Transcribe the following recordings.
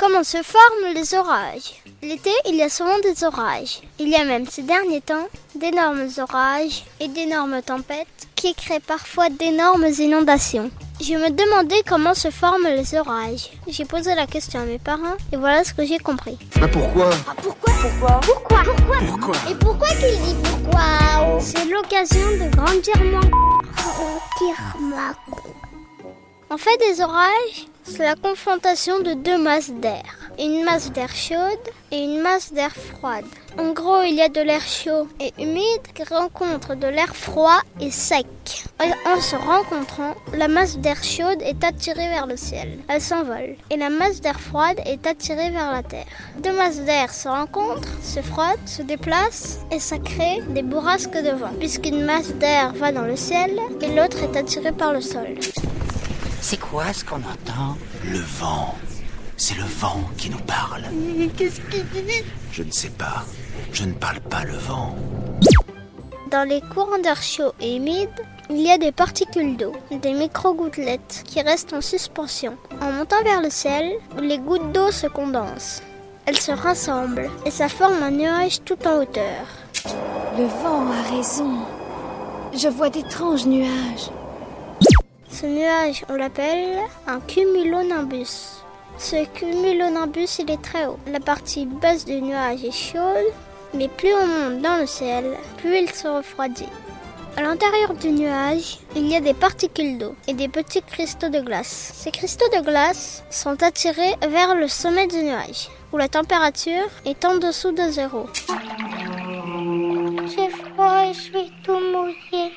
Comment se forment les orages. L'été, il y a souvent des orages. Il y a même ces derniers temps d'énormes orages et d'énormes tempêtes qui créent parfois d'énormes inondations. Je me demandais comment se forment les orages. J'ai posé la question à mes parents et voilà ce que j'ai compris. Mais pourquoi? Ah, pourquoi? Pourquoi? Pourquoi? Pourquoi? Pourquoi Et pourquoi qu'il dit pourquoi? C'est l'occasion de grandir mon... Grandir ma... En fait, des orages, c'est la confrontation de deux masses d'air. Une masse d'air chaude et une masse d'air froide. En gros, il y a de l'air chaud et humide qui rencontre de l'air froid et sec. En se rencontrant, la masse d'air chaude est attirée vers le ciel. Elle s'envole. Et la masse d'air froide est attirée vers la terre. Deux masses d'air se rencontrent, se frottent, se déplacent et ça crée des bourrasques de vent. Puisqu'une masse d'air va dans le ciel et l'autre est attirée par le sol. C'est quoi ce qu'on entend Le vent. C'est le vent qui nous parle. Qu'est-ce qu'il dit Je ne sais pas. Je ne parle pas le vent. Dans les courants d'air chaud et humide, il y a des particules d'eau, des micro-gouttelettes qui restent en suspension. En montant vers le ciel, les gouttes d'eau se condensent. Elles se rassemblent et ça forme un nuage tout en hauteur. Le vent a raison. Je vois d'étranges nuages. Ce nuage, on l'appelle un cumulonimbus. Ce cumulonimbus, il est très haut. La partie basse du nuage est chaude, mais plus on monte dans le ciel, plus il se refroidit. À l'intérieur du nuage, il y a des particules d'eau et des petits cristaux de glace. Ces cristaux de glace sont attirés vers le sommet du nuage, où la température est en dessous de zéro. J'ai froid et je suis tout mouillé.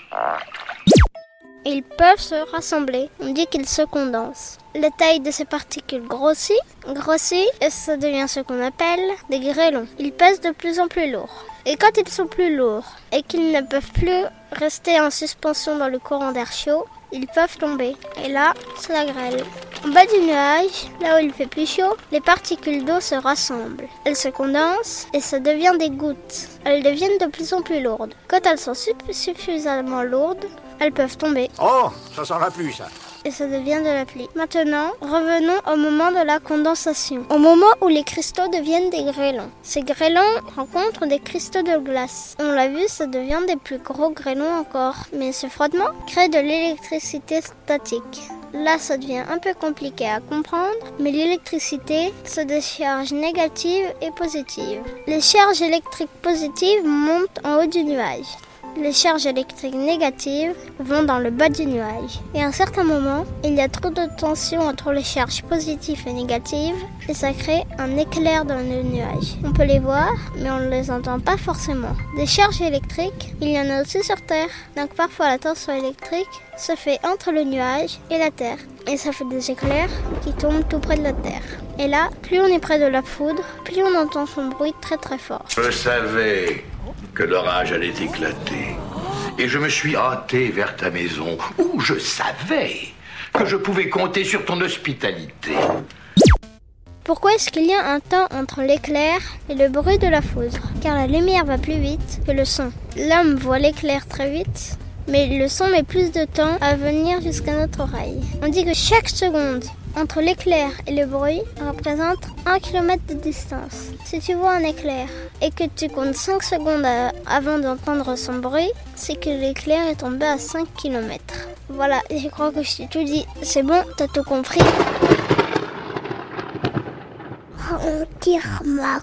Ils peuvent se rassembler. On dit qu'ils se condensent. La taille de ces particules grossit, grossit, et ça devient ce qu'on appelle des grêlons. Ils pèsent de plus en plus lourds. Et quand ils sont plus lourds et qu'ils ne peuvent plus rester en suspension dans le courant d'air chaud, ils peuvent tomber. Et là, c'est la grêle. En bas du nuage, là où il fait plus chaud, les particules d'eau se rassemblent. Elles se condensent et ça devient des gouttes. Elles deviennent de plus en plus lourdes. Quand elles sont suffisamment lourdes, elles peuvent tomber Oh, ça sent la pluie, ça. et ça devient de la pluie. Maintenant, revenons au moment de la condensation. Au moment où les cristaux deviennent des grêlons. Ces grêlons rencontrent des cristaux de glace. On l'a vu, ça devient des plus gros grêlons encore. Mais ce frottement crée de l'électricité statique. Là, ça devient un peu compliqué à comprendre, mais l'électricité se décharge négative et positive. Les charges électriques positives montent en haut du nuage. Les charges électriques négatives vont dans le bas du nuage. Et à un certain moment, il y a trop de tension entre les charges positives et négatives et ça crée un éclair dans le nuage. On peut les voir, mais on ne les entend pas forcément. Des charges électriques, il y en a aussi sur Terre. Donc parfois la tension électrique se fait entre le nuage et la Terre. Et ça fait des éclairs qui tombent tout près de la Terre. Et là, plus on est près de la foudre, plus on entend son bruit très très fort. Je savais que l'orage allait éclater. Et je me suis hâté vers ta maison, où je savais que je pouvais compter sur ton hospitalité. Pourquoi est-ce qu'il y a un temps entre l'éclair et le bruit de la foudre? Car la lumière va plus vite que le son. L'homme voit l'éclair très vite, mais le son met plus de temps à venir jusqu'à notre oreille. On dit que chaque seconde entre l'éclair et le bruit représente 1 km de distance. Si tu vois un éclair et que tu comptes 5 secondes avant d'entendre son bruit, c'est que l'éclair est tombé à 5 km. Voilà, je crois que je t'ai tout dit. C'est bon, t'as tout compris On tire ma